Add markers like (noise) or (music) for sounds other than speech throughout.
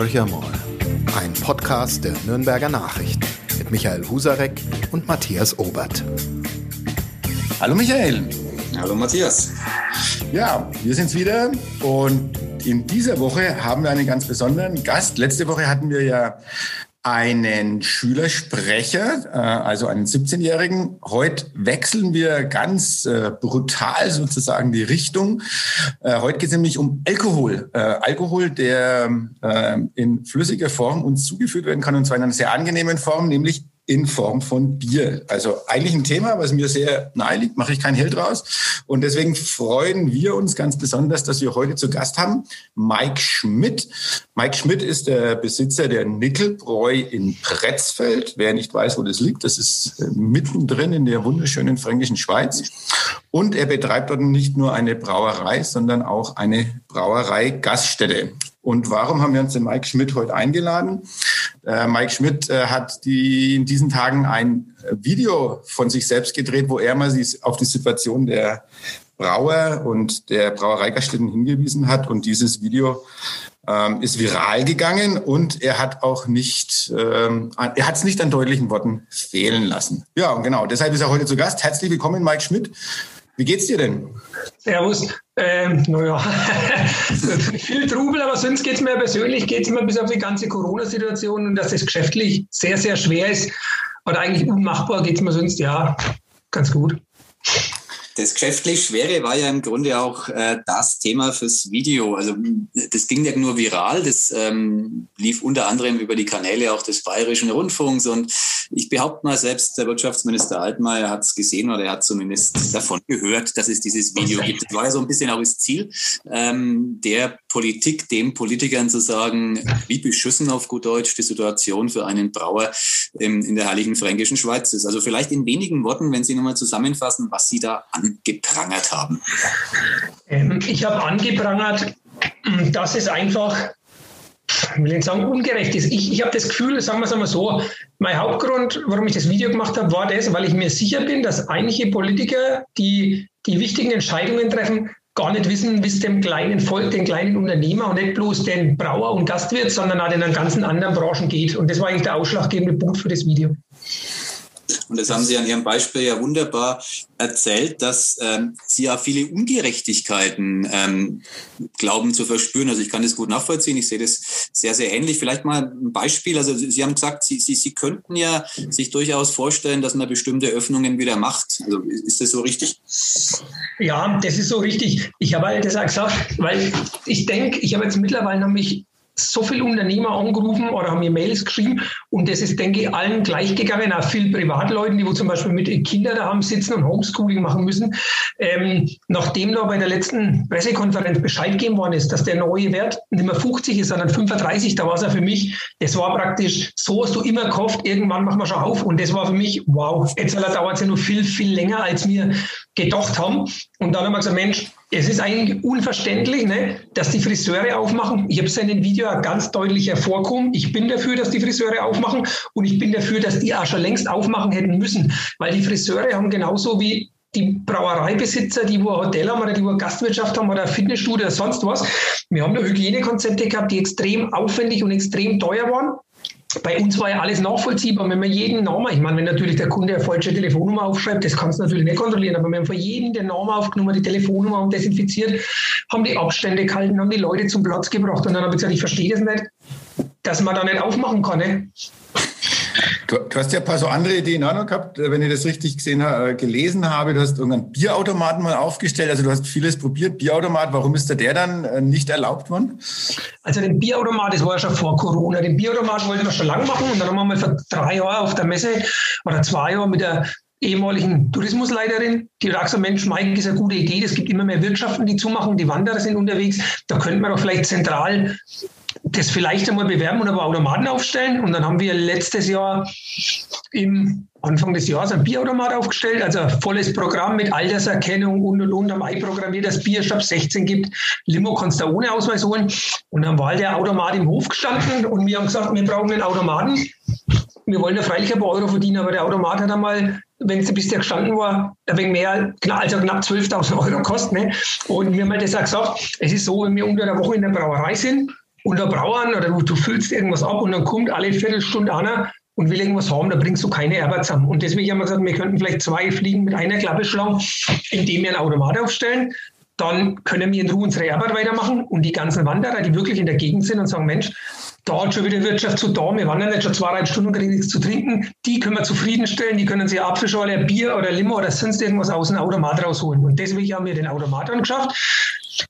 Horcher mal. Ein Podcast der Nürnberger Nachrichten mit Michael Husarek und Matthias Obert. Hallo Michael. Hallo Matthias. Ja, wir sind's wieder und in dieser Woche haben wir einen ganz besonderen Gast. Letzte Woche hatten wir ja einen Schülersprecher, äh, also einen 17-Jährigen. Heute wechseln wir ganz äh, brutal sozusagen die Richtung. Äh, heute geht es nämlich um Alkohol. Alkohol, der in flüssiger Form uns zugeführt werden kann, und zwar in einer sehr angenehmen Form, nämlich in Form von Bier. Also eigentlich ein Thema, was mir sehr nahe liegt, mache ich kein Held draus. Und deswegen freuen wir uns ganz besonders, dass wir heute zu Gast haben Mike Schmidt. Mike Schmidt ist der Besitzer der Nickelbräu in Pretzfeld. Wer nicht weiß, wo das liegt, das ist äh, mittendrin in der wunderschönen fränkischen Schweiz. Und er betreibt dort nicht nur eine Brauerei, sondern auch eine Brauerei-Gaststätte. Und warum haben wir uns den Mike Schmidt heute eingeladen? Äh, Mike Schmidt äh, hat die, in diesen Tagen ein Video von sich selbst gedreht, wo er mal auf die Situation der Brauer und der Brauereigaststätten hingewiesen hat. Und dieses Video ähm, ist viral gegangen und er hat auch nicht, ähm, er hat es nicht an deutlichen Worten fehlen lassen. Ja, und genau, deshalb ist er heute zu Gast. Herzlich willkommen, Mike Schmidt. Wie geht's dir denn? Servus. Ähm, naja, (laughs) viel Trubel, aber sonst geht es mir persönlich, geht es mir bis auf die ganze Corona-Situation und dass es geschäftlich sehr, sehr schwer ist oder eigentlich unmachbar, geht es mir sonst ja ganz gut. Das geschäftlich Schwere war ja im Grunde auch äh, das Thema fürs Video. Also das ging ja nur viral, das ähm, lief unter anderem über die Kanäle auch des Bayerischen Rundfunks und ich behaupte mal, selbst der Wirtschaftsminister Altmaier hat es gesehen oder er hat zumindest davon gehört, dass es dieses Video gibt. Das war ja so ein bisschen auch das Ziel ähm, der Politik, den Politikern zu sagen, wie beschissen auf gut Deutsch die Situation für einen Brauer ähm, in der Heiligen Fränkischen Schweiz ist. Also vielleicht in wenigen Worten, wenn Sie nochmal zusammenfassen, was Sie da an angeprangert haben? Ähm, ich habe angeprangert, dass es einfach, ich will nicht sagen, ungerecht ist. Ich, ich habe das Gefühl, sagen wir es einmal so, mein Hauptgrund, warum ich das Video gemacht habe, war das, weil ich mir sicher bin, dass einige Politiker, die die wichtigen Entscheidungen treffen, gar nicht wissen, wie es dem kleinen Volk, den kleinen Unternehmer und nicht bloß den Brauer und Gastwirt, sondern auch den ganzen anderen Branchen geht. Und das war eigentlich der ausschlaggebende Punkt für das Video. Und das haben Sie an Ihrem Beispiel ja wunderbar erzählt, dass ähm, Sie ja viele Ungerechtigkeiten ähm, glauben zu verspüren. Also ich kann das gut nachvollziehen. Ich sehe das sehr, sehr ähnlich. Vielleicht mal ein Beispiel. Also Sie haben gesagt, Sie, Sie, Sie könnten ja sich durchaus vorstellen, dass man bestimmte Öffnungen wieder macht. Also ist das so richtig? Ja, das ist so richtig. Ich habe halt das gesagt, weil ich denke, ich habe jetzt mittlerweile nämlich so viele Unternehmer angerufen oder haben mir Mails geschrieben und das ist, denke ich, allen gleich gegangen, auch vielen Privatleuten, die wo zum Beispiel mit Kindern daheim sitzen und Homeschooling machen müssen. Ähm, nachdem da bei der letzten Pressekonferenz Bescheid gegeben worden ist, dass der neue Wert nicht mehr 50 ist, sondern 35, da war es ja für mich, das war praktisch, so hast du immer gehofft, irgendwann machen wir schon auf und das war für mich, wow, jetzt dauert es ja noch viel, viel länger, als wir gedacht haben. Und dann haben wir gesagt, Mensch, es ist eigentlich unverständlich, ne, dass die Friseure aufmachen. Ich habe es in dem Video ganz deutlich hervorgehoben. Ich bin dafür, dass die Friseure aufmachen und ich bin dafür, dass die auch schon längst aufmachen hätten müssen, weil die Friseure haben genauso wie die Brauereibesitzer, die wo ein Hotel haben oder die wo Gastwirtschaft haben oder Fitnessstudio oder sonst was. Wir haben da Hygienekonzepte gehabt, die extrem aufwendig und extrem teuer waren bei uns war ja alles nachvollziehbar. Wenn man jeden Namen, ich meine, wenn natürlich der Kunde eine falsche Telefonnummer aufschreibt, das kannst du natürlich nicht kontrollieren, aber haben von jedem den Namen aufgenommen, die Telefonnummer und desinfiziert, haben die Abstände gehalten, haben die Leute zum Platz gebracht und dann habe ich gesagt, ich verstehe das nicht, dass man da nicht aufmachen kann. Ne? Du, du, hast ja ein paar so andere Ideen auch noch gehabt, äh, wenn ich das richtig gesehen äh, gelesen habe. Du hast irgendeinen Bierautomaten mal aufgestellt. Also du hast vieles probiert. Bierautomat, warum ist der dann äh, nicht erlaubt worden? Also den Bierautomat, das war ja schon vor Corona. Den Bierautomat wollten wir schon lange machen und dann haben wir mal vor drei Jahren auf der Messe oder zwei Jahren mit der ehemaligen Tourismusleiterin, die hat gesagt, Mensch, Mike ist eine gute Idee, es gibt immer mehr Wirtschaften, die zumachen, die Wanderer sind unterwegs, da könnten wir doch vielleicht zentral das vielleicht einmal bewerben und aber Automaten aufstellen. Und dann haben wir letztes Jahr im Anfang des Jahres ein Bierautomat aufgestellt, also volles Programm mit Alterserkennung und und und am einprogrammiert, dass Bier ab 16 gibt. Limo kannst du ohne Ausweis holen. Und dann war der Automat im Hof gestanden und wir haben gesagt, wir brauchen einen Automaten. Wir wollen ja freilich ein paar Euro verdienen, aber der Automat hat einmal wenn sie bis der gestanden war, ein wenig mehr, also knapp 12.000 Euro kostet. Ne? Und wir haben halt das auch gesagt, es ist so, wenn wir unter der Woche in der Brauerei sind, und der Brauern oder du, du füllst irgendwas ab und dann kommt alle Viertelstunde einer und will irgendwas haben, da bringst du keine Arbeit zusammen. Und deswegen haben wir gesagt, wir könnten vielleicht zwei Fliegen mit einer Klappe schlagen, indem wir ein Automat aufstellen. Dann können wir in Ruhe unsere Arbeit weitermachen und die ganzen Wanderer, die wirklich in der Gegend sind und sagen, Mensch, da hat schon wieder Wirtschaft zu da, wir wandern jetzt schon zweieinhalb Stunden und kriegen nichts zu trinken, die können wir zufriedenstellen, die können sich Apfelschorle, Bier oder Limo oder sonst irgendwas aus dem Automat rausholen. Und deswegen haben wir den Automat angeschafft.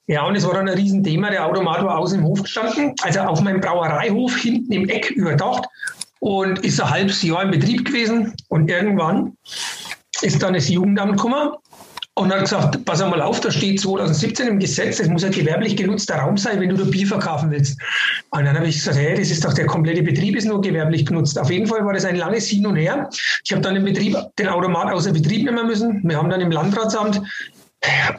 Ja, und es war dann ein Riesenthema. Der Automat war außen im Hof gestanden, also auf meinem Brauereihof hinten im Eck überdacht und ist ein halbes Jahr in Betrieb gewesen. Und irgendwann ist dann das Jugendamt gekommen und hat gesagt, pass einmal auf, da steht 2017 im Gesetz, es muss ein gewerblich genutzter Raum sein, wenn du da Bier verkaufen willst. Und dann habe ich gesagt, hey, das ist doch der komplette Betrieb ist nur gewerblich genutzt. Auf jeden Fall war das ein langes Hin und Her. Ich habe dann den Betrieb, den Automat außer Betrieb nehmen müssen. Wir haben dann im Landratsamt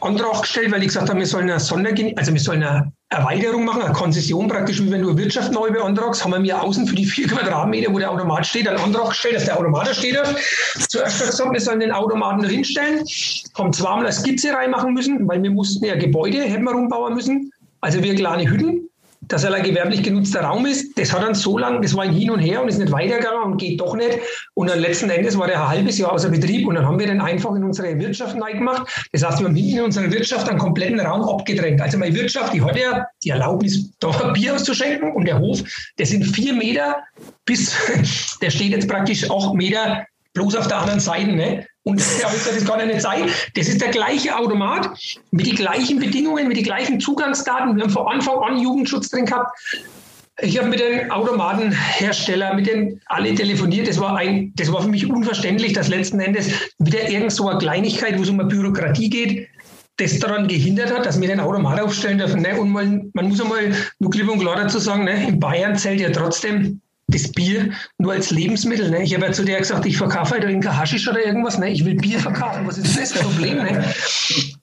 Antrag gestellt, weil ich gesagt habe, wir sollen eine Sondergen also wir sollen eine Erweiterung machen, eine Konzession praktisch, wie wenn du Wirtschaft neu beantragst, haben wir mir außen für die vier Quadratmeter, wo der Automat steht, einen Antrag gestellt, dass der Automat da steht. Zuerst gesagt, wir sollen den Automaten hinstellen, haben zweimal eine Skizze reinmachen müssen, weil wir mussten ja Gebäude, hätten wir rumbauen müssen, also wir kleine Hütten dass er ein gewerblich genutzter Raum ist. Das hat dann so lange, das war ein Hin und Her und ist nicht weitergegangen und geht doch nicht. Und dann letzten Endes war der ein halbes Jahr außer Betrieb und dann haben wir den einfach in unsere Wirtschaft gemacht. Das heißt, wir haben in unserer Wirtschaft einen kompletten Raum abgedrängt. Also meine Wirtschaft, die hat ja die Erlaubnis, da Bier auszuschenken und der Hof, der sind vier Meter bis, (laughs) der steht jetzt praktisch acht Meter bloß auf der anderen Seite. Ne? Und das habe gesagt, das kann ja nicht sein. Das ist der gleiche Automat mit den gleichen Bedingungen, mit den gleichen Zugangsdaten. Wir haben von Anfang an Jugendschutz drin gehabt. Ich habe mit den Automatenherstellern, mit den alle telefoniert. Das war, ein, das war für mich unverständlich, dass letzten Endes wieder irgend so eine Kleinigkeit, wo es um eine Bürokratie geht, das daran gehindert hat, dass wir den Automat aufstellen dürfen. Ne? Und man, man muss einmal nur klipp und klar dazu sagen, ne? in Bayern zählt ja trotzdem das Bier nur als Lebensmittel. Ne? Ich habe ja zu dir gesagt, ich verkaufe halt kein Haschisch oder irgendwas. Ne? Ich will Bier verkaufen. Was ist das Problem? Ne?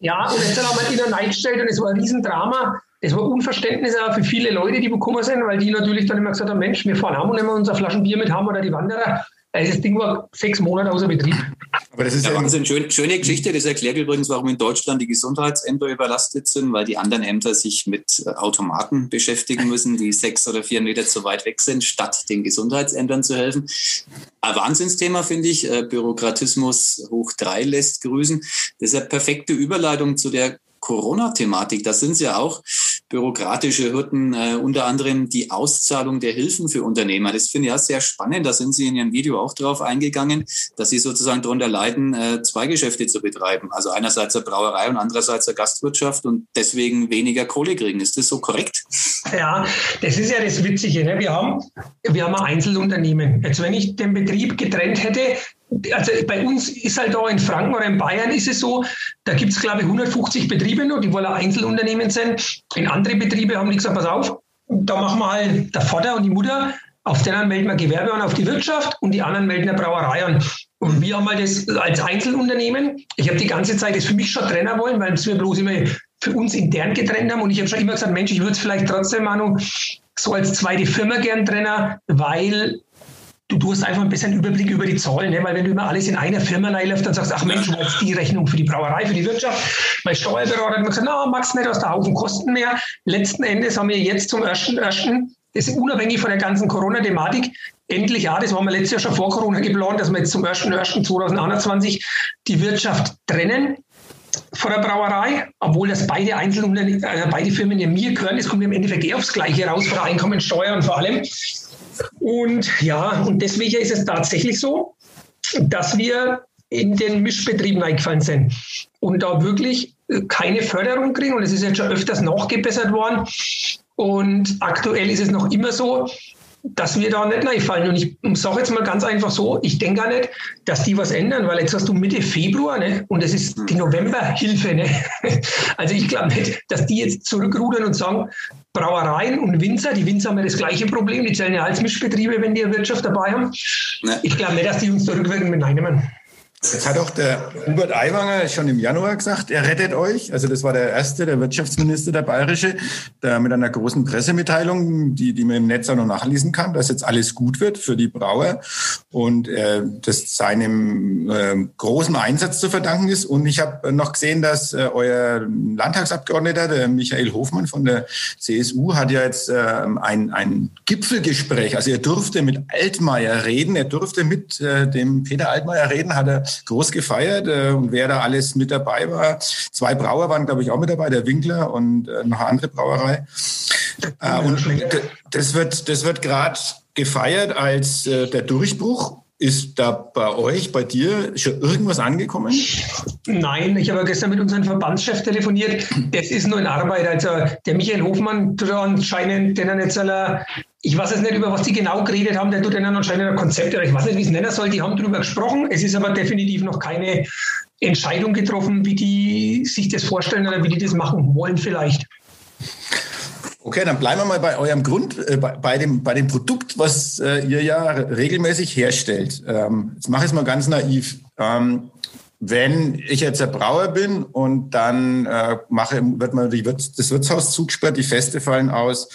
Ja, und jetzt haben wir ihn reingestellt und es war ein Riesendrama. Es war Unverständnis auch für viele Leute, die bekommen sind, weil die natürlich dann immer gesagt haben, Mensch, wir fahren haben und nehmen unser Flaschen Bier mit haben oder die Wanderer. Also das Ding war sechs Monate außer Betrieb. Aber das ist ja, Wahnsinn. Schön, schöne Geschichte. Das erklärt übrigens, warum in Deutschland die Gesundheitsämter überlastet sind, weil die anderen Ämter sich mit äh, Automaten beschäftigen müssen, die sechs oder vier Meter zu weit weg sind, statt den Gesundheitsämtern zu helfen. Ein Wahnsinnsthema finde ich. Äh, Bürokratismus hoch drei lässt grüßen. Das ist eine perfekte Überleitung zu der Corona-Thematik. Da sind es ja auch bürokratische Hürden, äh, unter anderem die Auszahlung der Hilfen für Unternehmer. Das finde ich ja sehr spannend. Da sind Sie in Ihrem Video auch drauf eingegangen, dass Sie sozusagen darunter leiden, äh, zwei Geschäfte zu betreiben. Also einerseits eine Brauerei und andererseits eine Gastwirtschaft und deswegen weniger Kohle kriegen. Ist das so korrekt? Ja, das ist ja das Witzige. Ne? Wir, haben, wir haben ein Einzelunternehmen. Jetzt, wenn ich den Betrieb getrennt hätte, also bei uns ist halt da in Franken oder in Bayern ist es so, da gibt es glaube ich 150 Betriebe nur, die wollen Einzelunternehmen sein. In andere Betriebe haben die gesagt, pass auf, da machen wir halt der Vater und die Mutter, auf denen melden wir Gewerbe an, auf die Wirtschaft und die anderen melden eine Brauerei an. Und wir haben halt das als Einzelunternehmen. Ich habe die ganze Zeit das für mich schon trennen wollen, weil wir bloß immer für uns intern getrennt haben. Und ich habe schon immer gesagt, Mensch, ich würde es vielleicht trotzdem noch so als zweite Firma gern trennen, weil du, du hast einfach ein bisschen Überblick über die Zahlen, ne? weil wenn du immer alles in einer Firma reinläufst, dann sagst du, ach Mensch, du hast die Rechnung für die Brauerei, für die Wirtschaft. Mein Steuerberater hat mir gesagt, na, magst nicht aus der Haufen Kosten mehr. Letzten Endes haben wir jetzt zum ersten, ersten das ist unabhängig von der ganzen Corona-Thematik, endlich, ja, das haben wir letztes Jahr schon vor Corona geplant, dass wir jetzt zum 1.1.2021 die Wirtschaft trennen von der Brauerei, obwohl das beide Einzelunternehmen, äh, beide Firmen ja mir gehören, es kommt im Endeffekt eh aufs Gleiche raus, von der Einkommensteuer und vor allem. Und ja, und deswegen ist es tatsächlich so, dass wir in den Mischbetrieben eingefallen sind und da wirklich keine Förderung kriegen. Und es ist jetzt schon öfters nachgebessert worden. Und aktuell ist es noch immer so, dass wir da nicht reinfallen. Und ich sage jetzt mal ganz einfach so, ich denke gar nicht, dass die was ändern, weil jetzt hast du Mitte Februar ne? und es ist die Novemberhilfe. Ne? (laughs) Also ich glaube nicht, dass die jetzt zurückrudern und sagen, Brauereien und Winzer, die Winzer haben ja das gleiche Problem, die zählen ja als Mischbetriebe, wenn die eine Wirtschaft dabei haben. Ne. Ich glaube nicht, dass die uns zurückwirken mit reinnehmen. Jetzt hat auch der Hubert Aiwanger schon im Januar gesagt, er rettet euch. Also das war der erste, der Wirtschaftsminister, der bayerische, der mit einer großen Pressemitteilung, die, die man im Netz auch noch nachlesen kann, dass jetzt alles gut wird für die Brauer und äh, das seinem äh, großen Einsatz zu verdanken ist. Und ich habe noch gesehen, dass äh, euer Landtagsabgeordneter, der Michael Hofmann von der CSU, hat ja jetzt äh, ein, ein Gipfelgespräch. Also er durfte mit Altmaier reden, er durfte mit äh, dem Peter Altmaier reden, hat er groß gefeiert äh, und wer da alles mit dabei war. Zwei Brauer waren, glaube ich, auch mit dabei, der Winkler und äh, noch eine andere Brauerei. Äh, und das wird, das wird gerade gefeiert als äh, der Durchbruch ist da bei euch, bei dir schon irgendwas angekommen? Nein, ich habe gestern mit unserem Verbandschef telefoniert. Das ist nur in Arbeit. Also der Michael Hofmann tut anscheinend denen jetzt alle, ich weiß jetzt nicht, über was die genau geredet haben, der tut denen anscheinend ein Konzept, ich weiß nicht, wie es nennen soll, die haben darüber gesprochen. Es ist aber definitiv noch keine Entscheidung getroffen, wie die sich das vorstellen oder wie die das machen wollen vielleicht. Okay, dann bleiben wir mal bei eurem Grund, äh, bei, bei, dem, bei dem Produkt, was äh, ihr ja regelmäßig herstellt. Ähm, jetzt mache ich es mal ganz naiv. Ähm, wenn ich jetzt der Brauer bin und dann äh, mache, wird mal die das Wirtshaus zugesperrt, die Feste fallen aus,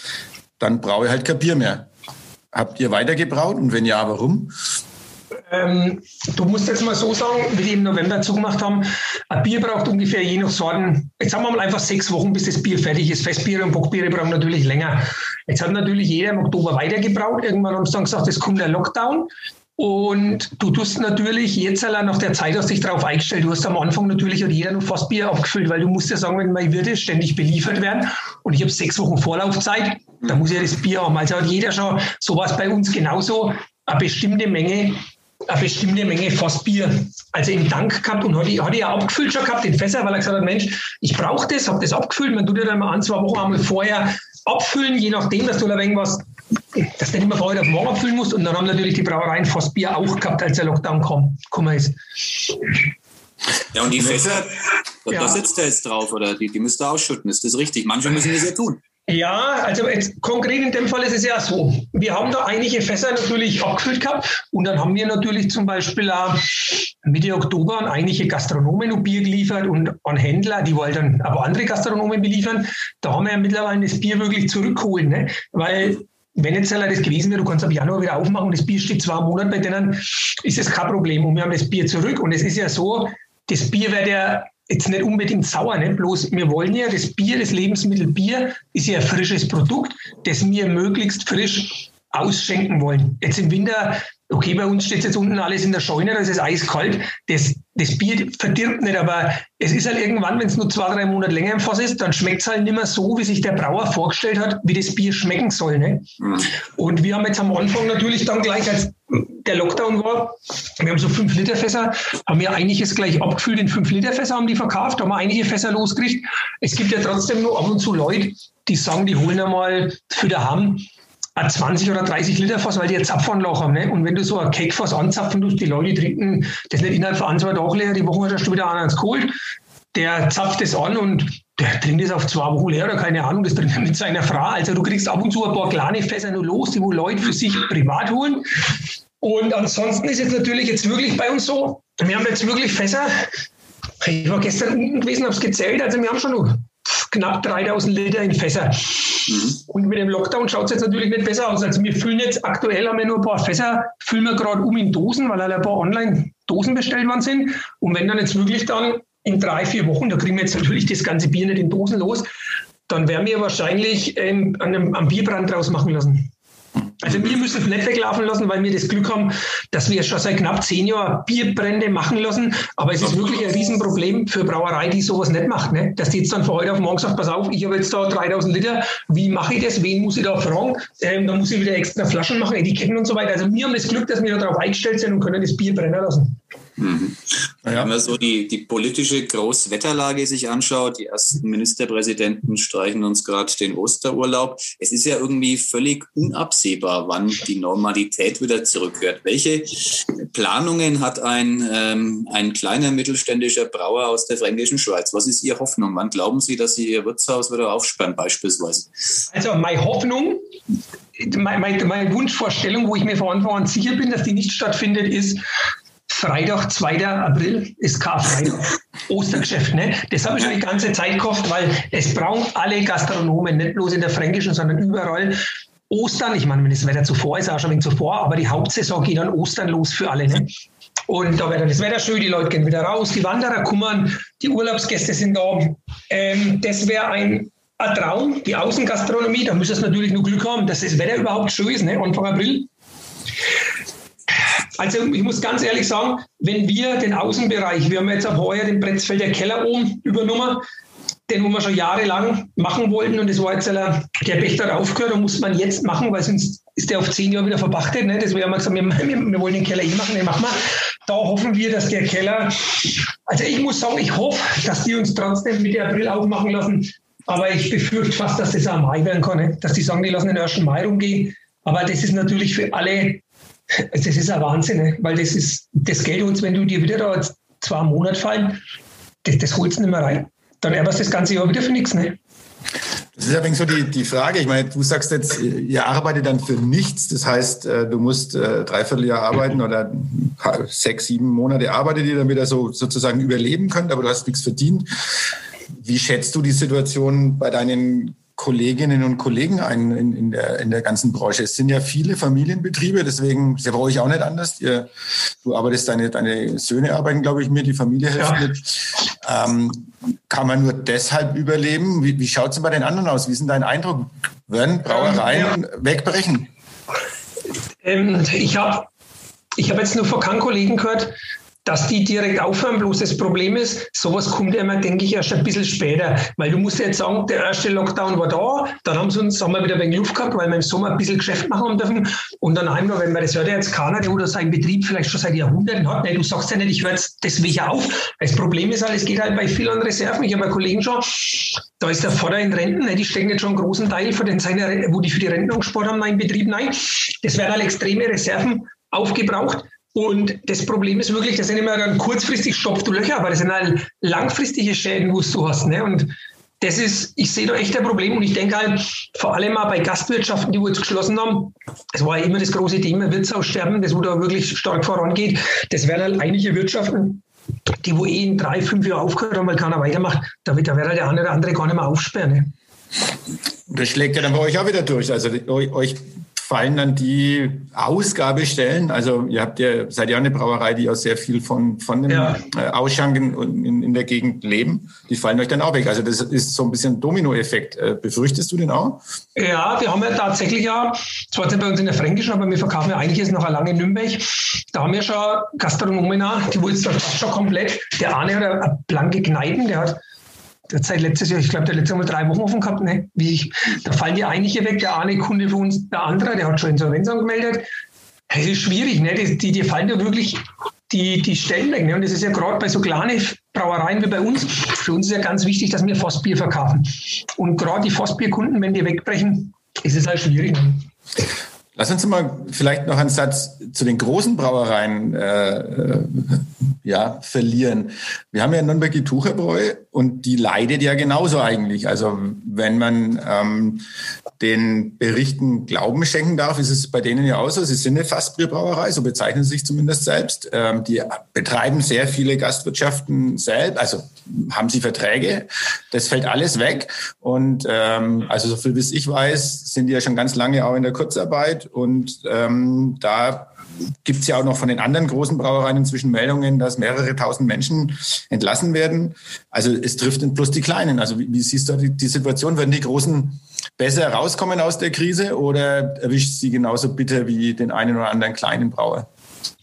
dann brauche ich halt kein Bier mehr. Habt ihr weitergebraut und wenn ja, warum? Ähm, du musst jetzt mal so sagen, wie die im November zugemacht haben, ein Bier braucht ungefähr je nach Sorten, jetzt sagen wir mal einfach sechs Wochen, bis das Bier fertig ist. Festbiere und Bockbiere brauchen natürlich länger. Jetzt hat natürlich jeder im Oktober weitergebraut. Irgendwann haben sie dann gesagt, es kommt der Lockdown. Und du tust natürlich jetzt allein nach der Zeit hast dich darauf eingestellt. Du hast am Anfang natürlich hat jeder nur fast Bier aufgefüllt, weil du musst ja sagen, wenn mein Wirte ständig beliefert werden und ich habe sechs Wochen Vorlaufzeit, da muss ja das Bier haben. Also hat jeder schon sowas bei uns genauso eine bestimmte Menge eine bestimmte Menge Fassbier, also im Tank gehabt und hat die, hat die ja abgefüllt schon gehabt, den Fässer, weil er gesagt hat, Mensch, ich brauche das, habe das abgefüllt. Man tut ja dann mal ein, zwei Wochen einmal vorher abfüllen, je nachdem, dass du da irgendwas, dass du nicht immer vorher auf morgen abfüllen musst. Und dann haben natürlich die Brauereien Fassbier auch gehabt, als der Lockdown kam, gekommen ist. Ja, und die Fässer, ja. da sitzt er jetzt drauf, oder? Die, die müsst ihr ausschütten, ist das richtig? Manche müssen das ja tun. Ja, also jetzt konkret in dem Fall ist es ja so. Wir haben da einige Fässer natürlich abgefüllt gehabt und dann haben wir natürlich zum Beispiel auch Mitte Oktober an einige Gastronomen und Bier geliefert und an Händler, die wollen dann aber andere Gastronomen beliefern. Da haben wir ja mittlerweile das Bier wirklich zurückholen, ne? weil wenn jetzt das gewesen wäre, du kannst ab Januar wieder aufmachen und das Bier steht zwei Monate bei denen, ist das kein Problem. Und wir haben das Bier zurück und es ist ja so, das Bier wird ja jetzt nicht unbedingt sauer, nicht bloß wir wollen ja, das Bier, das Lebensmittel Bier ist ja ein frisches Produkt, das wir möglichst frisch ausschenken wollen. Jetzt im Winter, okay, bei uns steht jetzt unten alles in der Scheune, da ist es eiskalt. Das, das Bier verdirbt nicht, aber es ist halt irgendwann, wenn es nur zwei, drei Monate länger im Fass ist, dann schmeckt es halt nicht mehr so, wie sich der Brauer vorgestellt hat, wie das Bier schmecken soll. Ne? Mhm. Und wir haben jetzt am Anfang natürlich dann gleich, als der Lockdown war, wir haben so 5 Liter Fässer, haben wir einiges gleich abgefüllt in 5 Liter Fässer, haben die verkauft, haben wir einige Fässer losgekriegt. Es gibt ja trotzdem nur ab und zu Leute, die sagen, die holen einmal für daheim ein 20 oder 30 Liter Fass, weil die jetzt Zapfanlage haben. Ne? Und wenn du so ein Keckfass anzapfen tust, die Leute trinken das nicht innerhalb von ein, zwei Tagen leer, die Woche hast du wieder einer ins geholt. Der zapft das an und der trinkt das auf zwei Wochen leer oder keine Ahnung, das trinkt er mit seiner Frau. Also du kriegst ab und zu ein paar kleine Fässer nur los, die wo Leute für sich privat holen. Und ansonsten ist jetzt natürlich jetzt wirklich bei uns so, wir haben jetzt wirklich Fässer. Ich war gestern unten gewesen, habe es gezählt, also wir haben schon noch knapp 3000 Liter in Fässer. Mhm. Und mit dem Lockdown schaut es jetzt natürlich nicht besser aus. Also wir füllen jetzt, aktuell haben wir nur ein paar Fässer, füllen wir gerade um in Dosen, weil halt ein paar Online-Dosen bestellt worden sind. Und wenn dann jetzt wirklich dann in drei, vier Wochen, da kriegen wir jetzt natürlich das ganze Bier nicht in Dosen los, dann werden wir wahrscheinlich ähm, an einem, am Bierbrand draus machen lassen. Also wir müssen es nicht weglaufen lassen, weil wir das Glück haben, dass wir schon seit knapp zehn Jahren Bierbrände machen lassen. Aber es ist wirklich ein Riesenproblem für Brauerei, die sowas nicht macht. Ne? Dass die jetzt dann von heute auf morgen sagt, pass auf, ich habe jetzt da 3000 Liter, wie mache ich das? Wen muss ich da fragen? Ähm, dann muss ich wieder extra Flaschen machen, Etiketten und so weiter. Also wir haben das Glück, dass wir darauf eingestellt sind und können das Bier brennen lassen. Mhm. Ja. Wenn man so die, die politische Großwetterlage sich anschaut, die ersten Ministerpräsidenten streichen uns gerade den Osterurlaub. Es ist ja irgendwie völlig unabsehbar, wann die Normalität wieder zurückkehrt. Welche Planungen hat ein, ähm, ein kleiner mittelständischer Brauer aus der fränkischen Schweiz? Was ist Ihre Hoffnung? Wann glauben Sie, dass Sie Ihr Wirtshaus wieder aufsperren beispielsweise? Also meine Hoffnung, meine, meine Wunschvorstellung, wo ich mir von Anfang an sicher bin, dass die nicht stattfindet, ist, Freitag, 2. April ist Karfreitag. (laughs) Ostergeschäft, ne? Das habe ich schon die ganze Zeit gekauft, weil es brauchen alle Gastronomen, nicht bloß in der Fränkischen, sondern überall. Ostern, ich meine, wenn das Wetter zuvor ist, auch schon ein wenig zuvor, aber die Hauptsaison geht dann Ostern los für alle. Ne? Und da wird dann das Wetter schön, die Leute gehen wieder raus, die Wanderer kummern, die Urlaubsgäste sind da. Ähm, das wäre ein, ein, Traum, die Außengastronomie, da müsste es natürlich nur Glück haben, dass das Wetter überhaupt schön ist, ne? Anfang April. Also ich muss ganz ehrlich sagen, wenn wir den Außenbereich, wir haben jetzt ab heuer den Bretzfelder Keller oben übernommen, den wir schon jahrelang machen wollten und das war jetzt der Pächter aufgehört und muss man jetzt machen, weil sonst ist der auf zehn Jahre wieder verpachtet. Ne? Deswegen haben wir gesagt, wir, wir, wir wollen den Keller eh machen, den machen wir. Da hoffen wir, dass der Keller, also ich muss sagen, ich hoffe, dass die uns trotzdem Mitte April aufmachen lassen, aber ich befürchte fast, dass das auch Mai werden kann, ne? dass die sagen, die lassen den 1. Mai rumgehen. Aber das ist natürlich für alle das ist ein Wahnsinn, ne? weil das ist das Geld uns, wenn du dir wieder da zwei Monate fallen, das, das holst du nicht mehr rein. Dann erbst das ganze Jahr wieder für nichts. Ne? Das ist ja so die, die Frage. Ich meine, du sagst jetzt, ihr arbeitet dann für nichts. Das heißt, äh, du musst äh, dreiviertel Jahr arbeiten oder sechs, sieben Monate arbeitet ihr, damit ihr so sozusagen überleben könnt, aber du hast nichts verdient. Wie schätzt du die Situation bei deinen Kolleginnen und Kollegen ein in, in, der, in der ganzen Branche. Es sind ja viele Familienbetriebe, deswegen ist ja bei euch auch nicht anders. Ihr, du arbeitest, deine, deine Söhne arbeiten, glaube ich, mir, die Familie hilft ja. mit. Ähm, kann man nur deshalb überleben? Wie, wie schaut es bei den anderen aus? Wie ist denn dein Eindruck? Werden Brauereien ja. wegbrechen? Ähm, ich habe ich hab jetzt nur von keinem Kollegen gehört, dass die direkt aufhören. Bloß das Problem ist, sowas kommt ja immer, denke ich, erst ein bisschen später. Weil du musst jetzt sagen, der erste Lockdown war da, dann haben sie uns, haben wir wieder wegen Luft gehabt, weil wir im Sommer ein bisschen Geschäft machen dürfen. Und dann einmal, wenn man das hört ja jetzt keiner, der oder seinen Betrieb vielleicht schon seit Jahrhunderten hat, nee, du sagst ja nicht, ich höre jetzt deswegen auf. Das Problem ist halt, es geht halt bei vielen Reserven. Ich habe einen Kollegen schon, da ist der Vater in Renten, ne, die stecken jetzt schon einen großen Teil von den seiner, wo die für die Renten gespart haben, in Betrieb, nein. Das werden halt extreme Reserven aufgebraucht. Und das Problem ist wirklich, das sind immer dann kurzfristig stopfte Löcher, aber das sind halt langfristige Schäden, wo du hast. Ne? Und das ist, ich sehe da echt ein Problem und ich denke halt, vor allem mal bei Gastwirtschaften, die wir jetzt geschlossen haben, das war ja immer das große Thema, Wirtsaussterben, das wo da wirklich stark vorangeht. Das wären halt einige Wirtschaften, die wo eh in drei, fünf Jahren aufgehört haben, weil keiner weitermacht. Da wird, da halt der eine oder andere gar nicht mehr aufsperren. Ne? Das schlägt ja dann bei euch auch wieder durch. Also euch fallen dann die Ausgabestellen. Also ihr habt ja, seid ja eine Brauerei, die auch sehr viel von, von dem ja. Äh, Ausschanken in, in der Gegend leben. Die fallen euch dann auch weg. Also das ist so ein bisschen Dominoeffekt. Äh, befürchtest du den auch? Ja, wir haben ja tatsächlich ja, zwar nicht bei uns in der Fränkischen, aber wir verkaufen ja einiges noch lange in Nürnberg. Da haben wir schon Gastronomen, die wohl jetzt schon komplett. Der eine hat eine blanke Kneipen, der hat seit letztes Jahr, ich glaube, der letzte Mal drei Wochen offen gehabt, ne? Wie ich, da fallen die einige weg, der eine Kunde für uns, der andere, der hat schon Insolvenz angemeldet. Es ist schwierig, ne? Die, die, die fallen ja wirklich die, die Stellen weg. Ne? Und das ist ja gerade bei so kleinen Brauereien wie bei uns. Für uns ist ja ganz wichtig, dass wir Fassbier verkaufen. Und gerade die Fassbierkunden, wenn die wegbrechen, ist es halt schwierig. Ne? Lass uns mal vielleicht noch einen Satz zu den großen Brauereien äh, äh, ja, verlieren. Wir haben ja Nürnberg die Tucherbräu und die leidet ja genauso eigentlich. Also wenn man ähm, den Berichten Glauben schenken darf, ist es bei denen ja auch so. Sie sind eine Fassbierbrauerei, so bezeichnen sie sich zumindest selbst. Ähm, die betreiben sehr viele Gastwirtschaften selbst, also haben sie Verträge. Das fällt alles weg. Und ähm, also so viel wie ich weiß, sind die ja schon ganz lange auch in der Kurzarbeit. Und ähm, da gibt es ja auch noch von den anderen großen Brauereien inzwischen Meldungen, dass mehrere tausend Menschen entlassen werden. Also es trifft bloß die Kleinen. Also wie, wie siehst du die, die Situation? Werden die Großen besser rauskommen aus der Krise oder erwischt sie genauso bitter wie den einen oder anderen kleinen Brauer?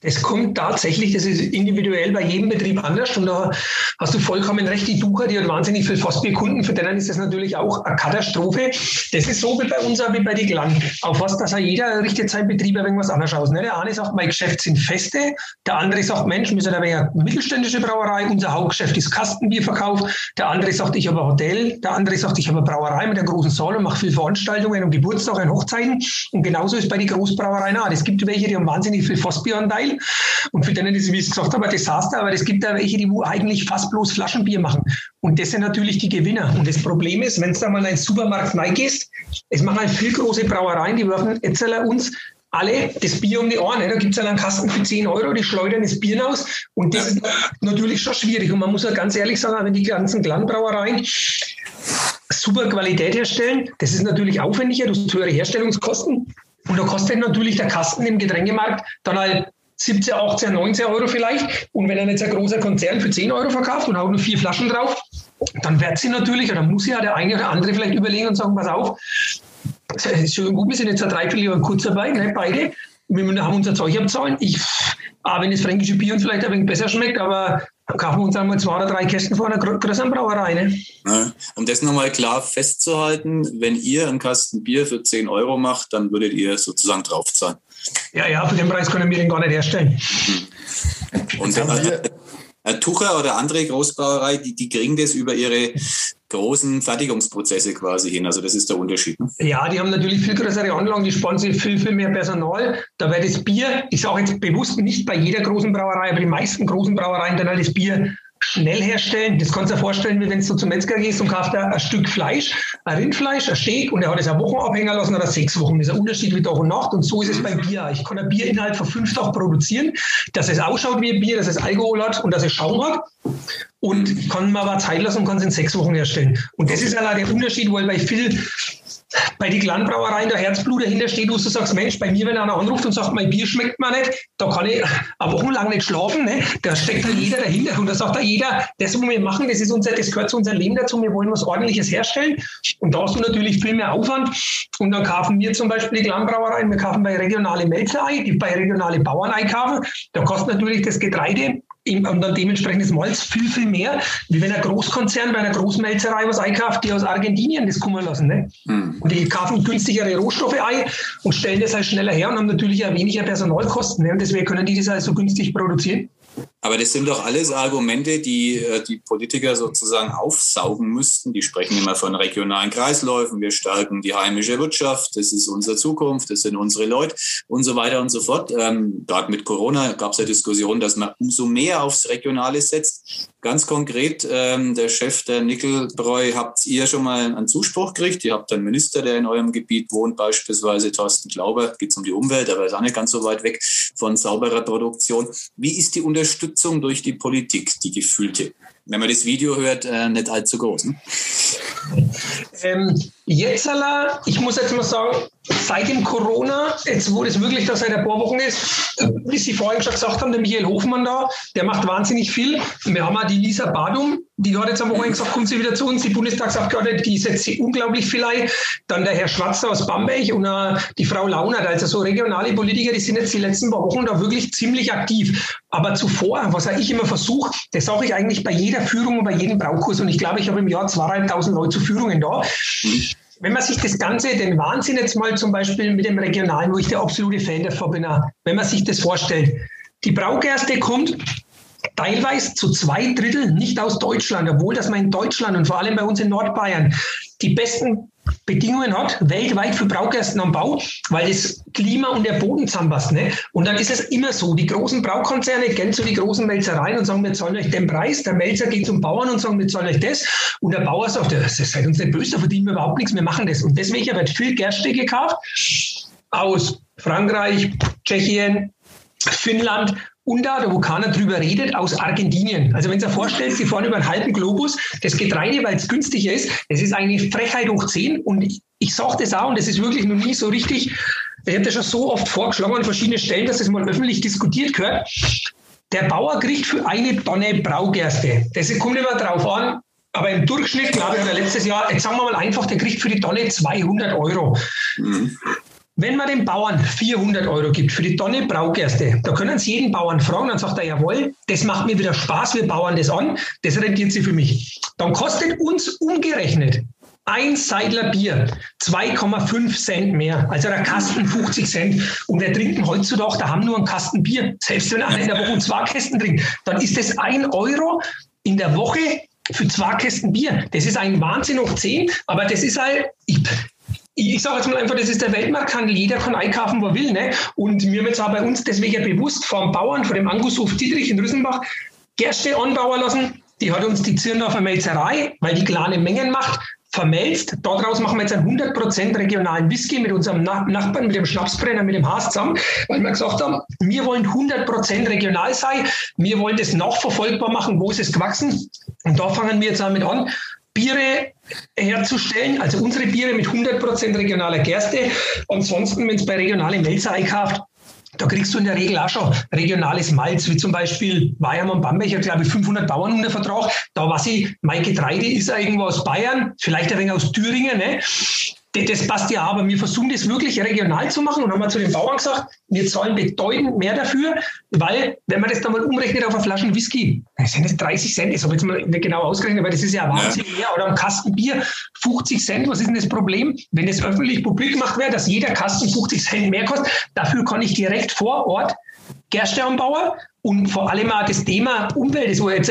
Das kommt tatsächlich, das ist individuell bei jedem Betrieb anders und da hast du vollkommen recht. Die Duca, die hat wahnsinnig viel Fassbierkunden, für denen ist das natürlich auch eine Katastrophe. Das ist so wie bei uns, wie bei die Glan. Auf was, dass jeder richtet sein Betrieb irgendwas anders aus. Ne? Der eine sagt, mein Geschäft sind Feste, der andere sagt, Mensch, wir sind eine mittelständische Brauerei, unser Hauptgeschäft ist Kastenbierverkauf, der andere sagt, ich habe ein Hotel, der andere sagt, ich habe eine Brauerei mit einem großen Saal und mache viel Veranstaltungen und Geburtstag und Hochzeiten. Und genauso ist bei den Großbrauereien auch. Es gibt welche, die haben wahnsinnig viel Fassbieranteil Teil. Und für denen ist, wie ich gesagt habe, ein Desaster, aber es gibt da welche, die eigentlich fast bloß Flaschenbier machen. Und das sind natürlich die Gewinner. Und das Problem ist, wenn du da mal in einen Supermarkt reingehst, es machen halt viel große Brauereien, die werfen jetzt uns alle das Bier um die Ohren. Ne? Da gibt es einen Kasten für 10 Euro, die schleudern das Bier aus. Und das ist natürlich schon schwierig. Und man muss ja ganz ehrlich sagen, wenn die ganzen Glanbrauereien super Qualität herstellen, das ist natürlich aufwendiger, du hast höhere Herstellungskosten. Und da kostet natürlich der Kasten im Getränkemarkt dann halt 17, 18, 19 Euro vielleicht. Und wenn dann jetzt ein großer Konzern für 10 Euro verkauft und haut nur vier Flaschen drauf, dann wird sie natürlich, oder muss ja der eine oder andere vielleicht überlegen und sagen, pass auf, ist schön gut, wir sind jetzt ein Dreivierteljahr kurz dabei, ne, beide. Wir haben unser Zeug abzahlen. Ich, auch wenn das fränkische Bier uns vielleicht ein wenig besser schmeckt, aber kaufen wir uns einmal zwei oder drei Kästen von einer größeren Brauerei. Ne? Ja, um das nochmal klar festzuhalten, wenn ihr einen Kasten Bier für 10 Euro macht, dann würdet ihr sozusagen draufzahlen. Ja, ja, für den Preis können wir den gar nicht herstellen. Und äh, äh, Tucher oder andere Großbrauerei, die, die kriegen das über ihre großen Fertigungsprozesse quasi hin. Also das ist der Unterschied. Ne? Ja, die haben natürlich viel größere Anlagen, die sparen sich viel, viel mehr Personal. Da wird das Bier, ich sage jetzt bewusst nicht bei jeder großen Brauerei, aber die meisten großen Brauereien dann halt das Bier schnell herstellen. Das kannst du dir vorstellen, wie wenn du zum Metzger gehst und kaufst ein Stück Fleisch, ein Rindfleisch, ein Steak und er hat es eine Woche abhängen lassen oder sechs Wochen. Das ist ein Unterschied wie Tag und Nacht und so ist es beim Bier. Ich kann ein Bier innerhalb von fünf Tagen produzieren, dass es ausschaut wie ein Bier, dass es Alkohol hat und dass es Schaum hat. Und kann mir aber Zeit lassen und kann es in sechs Wochen herstellen. Und das ist ja der Unterschied, weil bei viel bei den Kleinbrauereien der Herzblut dahinter steht, wo du sagst, Mensch, bei mir, wenn einer anruft und sagt, mein Bier schmeckt mir nicht, da kann ich eine Woche lang nicht schlafen, ne? da steckt halt jeder dahinter. Und da sagt da jeder, das, was wir machen, das, ist unser, das gehört zu unserem Leben dazu, wir wollen was Ordentliches herstellen. Und da hast du natürlich viel mehr Aufwand. Und dann kaufen wir zum Beispiel die Kleinbrauereien, wir kaufen bei regionale Melzerei, die bei regionale Bauern einkaufen, da kostet natürlich das Getreide und dann dementsprechend das Malz viel, viel mehr, wie wenn ein Großkonzern bei einer Großmelzerei was einkauft, die aus Argentinien das kommen lassen. Ne? Mhm. Und die kaufen günstigere Rohstoffe ein und stellen das halt schneller her und haben natürlich auch weniger Personalkosten. Ne? Und deswegen können die das halt so günstig produzieren. Aber das sind doch alles Argumente, die äh, die Politiker sozusagen aufsaugen müssten. Die sprechen immer von regionalen Kreisläufen. Wir stärken die heimische Wirtschaft. Das ist unsere Zukunft. Das sind unsere Leute und so weiter und so fort. Ähm, Gerade mit Corona gab es ja Diskussionen, dass man umso mehr aufs Regionale setzt. Ganz konkret, ähm, der Chef der Nickelbräu, habt ihr schon mal einen Zuspruch gekriegt? Ihr habt einen Minister, der in eurem Gebiet wohnt, beispielsweise Thorsten Glauber. Geht es um die Umwelt, aber ist auch nicht ganz so weit weg von sauberer Produktion. Wie ist die Unterstützung durch die Politik, die gefühlte? Wenn man das Video hört, äh, nicht allzu groß. Ne? Ähm, jetzt, ich muss jetzt mal sagen, seit dem Corona, jetzt wo das wirklich da seit ein paar Wochen ist, wie Sie vorhin schon gesagt haben, der Michael Hofmann da, der macht wahnsinnig viel. Wir haben auch die Lisa Badum, die hat jetzt am Wochenende gesagt, kommt sie wieder zu uns, die Bundestagsabgeordnete, die setzt sie unglaublich viel ein. Dann der Herr Schwarzer aus Bamberg und uh, die Frau Launert, also so regionale Politiker, die sind jetzt die letzten paar Wochen da wirklich ziemlich aktiv. Aber zuvor, was ich immer versuche, das sage ich eigentlich bei jeder Führung und bei jedem Braukurs und ich glaube, ich habe im Jahr zweieinhalbtausend Leute zu Führungen da. Wenn man sich das Ganze, den Wahnsinn jetzt mal zum Beispiel mit dem Regionalen, wo ich der absolute Fan davon bin, wenn man sich das vorstellt, die Braugerste kommt teilweise zu zwei Drittel nicht aus Deutschland, obwohl das man in Deutschland und vor allem bei uns in Nordbayern die besten Bedingungen hat, weltweit für Braugersten am Bau, weil das Klima und der Boden zusammenpasst. Ne? Und dann ist es immer so, die großen Braukonzerne gehen zu den großen Melzereien und sagen, wir zahlen euch den Preis. Der Melzer geht zum Bauern und sagt, wir zahlen euch das. Und der Bauer sagt, das seid uns nicht böse, da verdienen wir überhaupt nichts, wir machen das. Und deswegen wird viel Gerste gekauft aus Frankreich, Tschechien, Finnland und da, wo keiner drüber redet, aus Argentinien. Also wenn sich vorstellt, Sie fahren über einen halben Globus, das Getreide, weil es günstiger ist, das ist eine Frechheit hoch 10 und ich, ich sage das auch und das ist wirklich noch nie so richtig, ich habe das schon so oft vorgeschlagen an verschiedenen Stellen, dass das mal öffentlich diskutiert gehört. Der Bauer kriegt für eine Tonne Braugerste, das kommt immer drauf an, aber im Durchschnitt, glaube ich, oder letztes Jahr, jetzt sagen wir mal einfach, der kriegt für die Tonne 200 Euro. Mhm. Wenn man den Bauern 400 Euro gibt für die Tonne Braugerste, da können Sie jeden Bauern fragen, dann sagt er, jawohl, das macht mir wieder Spaß, wir bauen das an, das rentiert sich für mich. Dann kostet uns umgerechnet ein Seidler Bier 2,5 Cent mehr, also der Kasten 50 Cent. Und wir trinken heutzutage, da haben nur einen Kasten Bier. Selbst wenn einer in der Woche zwei Kästen trinkt, dann ist das ein Euro in der Woche für zwei Kästen Bier. Das ist ein Wahnsinn hoch 10, aber das ist halt, ich, sage jetzt mal einfach, das ist der Weltmarkthandel. Jeder kann einkaufen, wo er will. Ne? Und wir haben jetzt auch bei uns deswegen bewusst vom Bauern, vor dem Angushof Dietrich in Rüssenbach, Gerste anbauen lassen. Die hat uns die Zirndorfer Melzerei, weil die kleine Mengen macht, vermelzt. Daraus machen wir jetzt einen 100% regionalen Whisky mit unserem Nachbarn, mit dem Schnapsbrenner, mit dem Haas zusammen, weil wir gesagt haben, wir wollen 100% regional sein. Wir wollen das nachverfolgbar machen, wo ist es gewachsen. Und da fangen wir jetzt damit an, Biere herzustellen, also unsere Biere mit 100% regionaler Gerste. Ansonsten, wenn es bei regionalen Melzer einkauft, da kriegst du in der Regel auch schon regionales Malz, wie zum Beispiel Weiermann und Bamberg, hat glaube ich 500 Bauern unter Vertrag. Da weiß ich, mein Getreide ist irgendwo aus Bayern, vielleicht ein wenig aus Thüringen. Ne? Das passt ja, aber wir versuchen das wirklich regional zu machen und haben wir zu den Bauern gesagt, wir zahlen bedeutend mehr dafür, weil, wenn man das dann mal umrechnet auf eine Flasche Whisky, dann sind das 30 Cent, das habe ich jetzt mal nicht genau ausgerechnet, weil das ist ja Wahnsinn ja. mehr, oder am Kasten Bier 50 Cent, was ist denn das Problem? Wenn das öffentlich publik gemacht wäre, dass jeder Kasten 50 Cent mehr kostet, dafür kann ich direkt vor Ort Gerste anbauen und vor allem auch das Thema Umwelt, das wo jetzt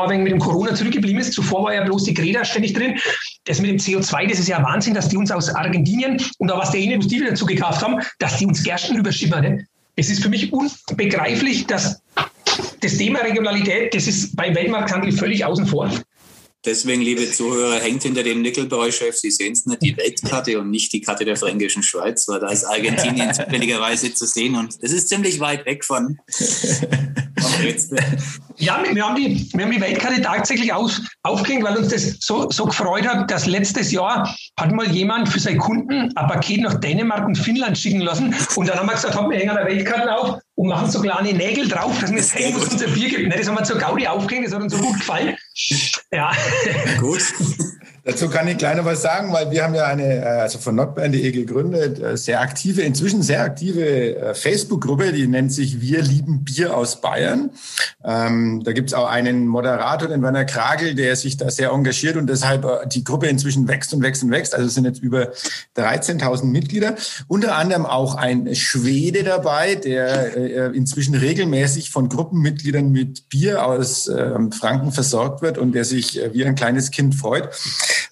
ein wenig mit dem Corona zurückgeblieben ist. Zuvor war ja bloß die Greta ständig drin. Das mit dem CO2, das ist ja Wahnsinn, dass die uns aus Argentinien und auch was der Industrie wieder dazu gekauft haben, dass die uns Gersten rüberschimmern. Ne? Es ist für mich unbegreiflich, dass das Thema Regionalität, das ist beim Weltmarkthandel völlig außen vor. Deswegen, liebe Zuhörer, hängt hinter dem Nickelbräu-Chef, Sie sehen es nicht, die Weltkarte und nicht die Karte der fränkischen Schweiz, weil da ist Argentinien (laughs) zufälligerweise zu sehen und das ist ziemlich weit weg von, Ja, wir haben, die, wir haben die Weltkarte tatsächlich aus, aufgehängt, weil uns das so, so gefreut hat, dass letztes Jahr hat mal jemand für seine Kunden ein Paket nach Dänemark und Finnland schicken lassen und dann haben wir gesagt, wir hängen eine Weltkarte auf und machen so kleine Nägel drauf, dass wir hängen, was unser Bier gibt. Das haben wir zur Gaudi aufgehängt, das hat uns so gut gefallen. Ja. Gut. Dazu kann ich noch was sagen, weil wir haben ja eine, äh, also von nordbayern.de gegründet, äh, sehr aktive, inzwischen sehr aktive äh, Facebook-Gruppe, die nennt sich Wir lieben Bier aus Bayern. Ähm, da gibt's auch einen Moderator, den Werner Kragel, der sich da sehr engagiert und deshalb die Gruppe inzwischen wächst und wächst und wächst. Also es sind jetzt über 13.000 Mitglieder. Unter anderem auch ein Schwede dabei, der äh, inzwischen regelmäßig von Gruppenmitgliedern mit Bier aus äh, Franken versorgt wird und der sich äh, wie ein kleines Kind freut.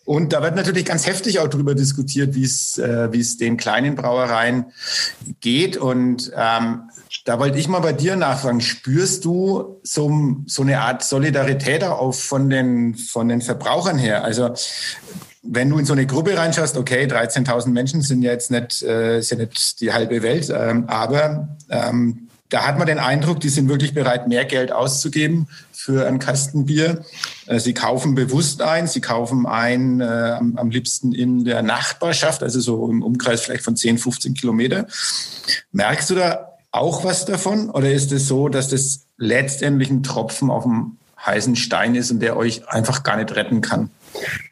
Und da wird natürlich ganz heftig auch darüber diskutiert, wie es, äh, es den kleinen Brauereien geht. Und ähm, da wollte ich mal bei dir nachfragen, spürst du so, so eine Art Solidarität auch von den, von den Verbrauchern her? Also wenn du in so eine Gruppe reinschaust, okay, 13.000 Menschen sind ja jetzt nicht, äh, ist ja nicht die halbe Welt, ähm, aber ähm, da hat man den Eindruck, die sind wirklich bereit, mehr Geld auszugeben für ein Kastenbier. Äh, sie kaufen bewusst ein, sie kaufen ein äh, am, am, liebsten in der Nachbarschaft, also so im Umkreis vielleicht von 10, 15 Kilometer. Merkst du da auch was davon oder ist es so, dass das letztendlich ein Tropfen auf dem heißen Stein ist und der euch einfach gar nicht retten kann?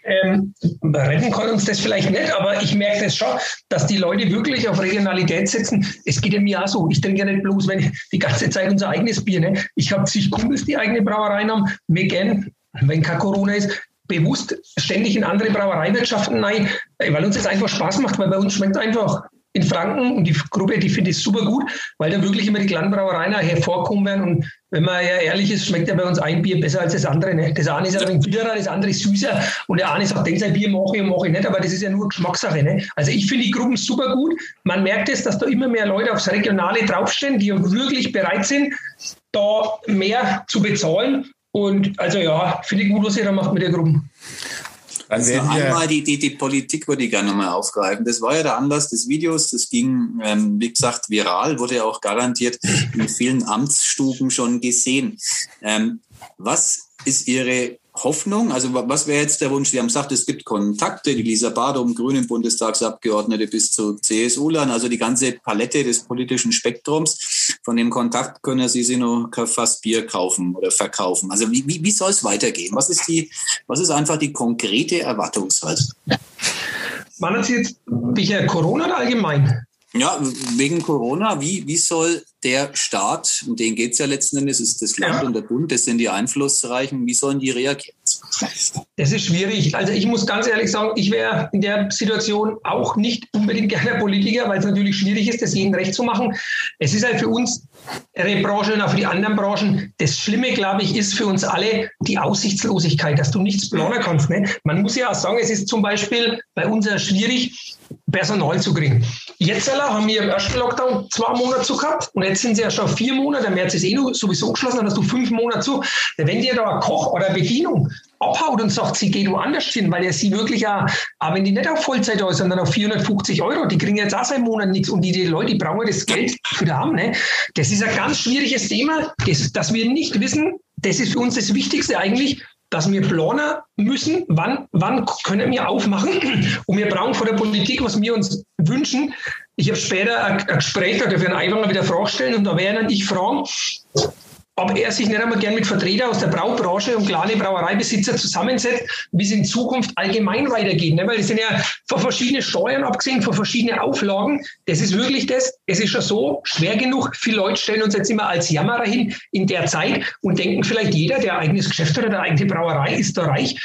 Ähm, retten kann uns das vielleicht nicht, aber ich merke das schon, dass die Leute wirklich auf Regionalität setzen. Es geht ja mir auch so. Ich trinke ja nicht bloß, wenn die ganze Zeit unser eigenes Bier. Ne? Ich habe zig Kumpels, die eigene Brauereien haben. Wir gern, wenn kein Corona ist, bewusst ständig in andere Brauereiwirtschaften rein, weil uns das einfach Spaß macht, weil bei uns schmeckt einfach in Franken und die Gruppe, die finde ich super gut, weil da wirklich immer die kleinen Brauereien hervorkommen werden. Und wenn man ja ehrlich ist, schmeckt ja bei uns ein Bier besser als das andere. Ne? Das eine ist ein wenig bitterer, das andere ist süßer. Und der eine sagt, den sein Bier mache ich mache ich nicht, aber das ist ja nur Geschmackssache. Ne? Also ich finde die Gruppen super gut. Man merkt es, dass da immer mehr Leute aufs Regionale draufstehen, die wirklich bereit sind, da mehr zu bezahlen. Und also ja, finde ich gut, was ihr da macht mit der Gruppe. Dann also einmal die, die, die Politik würde ich gerne nochmal aufgreifen. Das war ja der Anlass des Videos. Das ging, ähm, wie gesagt, viral, wurde ja auch garantiert in vielen Amtsstuben schon gesehen. Ähm, was ist Ihre Hoffnung? Also was wäre jetzt der Wunsch? Sie haben gesagt, es gibt Kontakte, die Lisa Badum, Grünen Bundestagsabgeordnete bis zu CSU-Lern, also die ganze Palette des politischen Spektrums. Von dem Kontakt können Sie sich noch fast Bier kaufen oder verkaufen. Also wie, wie, wie soll es weitergehen? Was ist, die, was ist einfach die konkrete Erwartungshaltung? Meinen Sie jetzt Corona oder allgemein? Ja, wegen Corona, wie, wie soll der Staat, um den geht es ja letzten Endes, ist das Land ja. und der Bund, das sind die Einflussreichen, wie sollen die reagieren? Das ist schwierig. Also ich muss ganz ehrlich sagen, ich wäre in der Situation auch nicht unbedingt (laughs) gerne Politiker, weil es natürlich schwierig ist, das jedem recht zu machen. Es ist halt für uns ihre Branche und auch für die anderen Branchen. Das Schlimme, glaube ich, ist für uns alle die Aussichtslosigkeit, dass du nichts planen kannst. Ne? Man muss ja auch sagen, es ist zum Beispiel bei uns ja schwierig, Personal zu kriegen. Jetzt haben wir im ersten Lockdown zwei Monate zu gehabt und jetzt sind sie ja schon vier Monate. Der März ist eh sowieso geschlossen, dann hast du fünf Monate zu. Wenn dir da ein Koch oder eine Bedienung abhaut und sagt, sie geht woanders hin, weil er sie wirklich ja, aber wenn die nicht auf Vollzeit da ist, sondern auf 450 Euro, die kriegen jetzt auch seit Monat nichts und die, die Leute, die brauchen das Geld wieder haben. Ne? Das ist ein ganz schwieriges Thema, das, dass wir nicht wissen, das ist für uns das Wichtigste eigentlich, dass wir planen müssen, wann, wann können wir aufmachen. Und wir brauchen von der Politik, was wir uns wünschen. Ich habe später ein, ein Gespräch, da darf ich einen Einwanger wieder Frage stellen und da werden ich fragen, ob er sich nicht einmal gern mit Vertretern aus der Braubranche und kleine Brauereibesitzer zusammensetzt, wie es in Zukunft allgemein weitergeht. Ne? Weil es sind ja von verschiedenen Steuern abgesehen, von verschiedenen Auflagen. Das ist wirklich das. Es ist schon so schwer genug. Viele Leute stellen uns jetzt immer als Jammerer hin in der Zeit und denken vielleicht jeder, der eigenes Geschäft oder eine eigene Brauerei, ist da reich.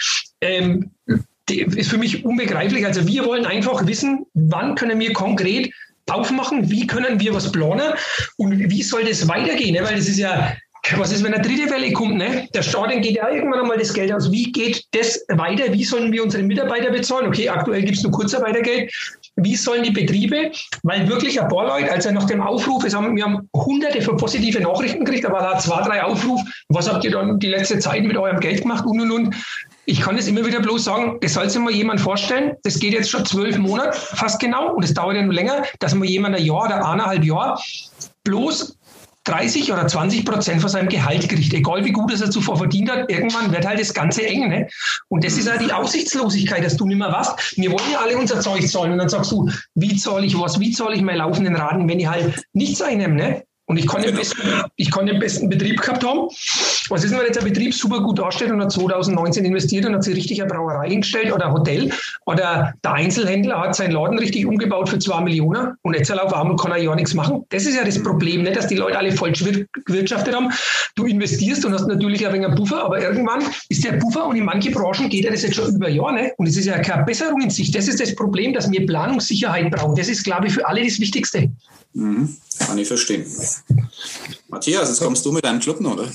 Ähm, ist für mich unbegreiflich. Also wir wollen einfach wissen, wann können wir konkret aufmachen, wie können wir was planen und wie soll das weitergehen? Ne? Weil das ist ja was ist, wenn eine dritte Welle kommt? Ne? Der Staat geht ja irgendwann einmal das Geld aus. Wie geht das weiter? Wie sollen wir unsere Mitarbeiter bezahlen? Okay, aktuell gibt es nur Kurzarbeitergeld. Wie sollen die Betriebe, weil wirklich ein paar Leute, also nach dem Aufruf, haben, wir haben hunderte von positive Nachrichten gekriegt, aber da zwei, drei Aufrufe, was habt ihr dann die letzte Zeit mit eurem Geld gemacht und und und. Ich kann es immer wieder bloß sagen, das soll sich mal jemand vorstellen, das geht jetzt schon zwölf Monate, fast genau, und es dauert ja nur länger, dass man jemand ein Jahr oder eineinhalb Jahr bloß 30 oder 20 Prozent von seinem Gehalt kriegt, egal wie gut es er zuvor verdient hat, irgendwann wird halt das Ganze eng. Ne? Und das ist ja die Aussichtslosigkeit, dass du nicht mehr weißt, wir wollen ja alle unser Zeug zahlen und dann sagst du, wie zahle ich was, wie zahle ich meinen laufenden Raten, wenn ich halt nichts einnehme. Ne? Und ich kann, den besten, ich kann den besten Betrieb gehabt haben. Was ist denn, wenn jetzt ein Betrieb super gut dasteht und hat 2019 investiert und hat sich richtig eine Brauerei hingestellt oder ein Hotel oder der Einzelhändler hat seinen Laden richtig umgebaut für zwei Millionen und jetzt auf einmal kann er ja nichts machen. Das ist ja das Problem, nicht, dass die Leute alle falsch gewirtschaftet haben. Du investierst und hast natürlich ein wenig einen Buffer, aber irgendwann ist der Buffer und in manche Branchen geht er das jetzt schon über Jahre ne? und es ist ja keine Besserung in sich. Das ist das Problem, dass wir Planungssicherheit brauchen. Das ist, glaube ich, für alle das Wichtigste. Mhm, kann ich verstehen. Matthias, jetzt kommst du mit deinem Club oder?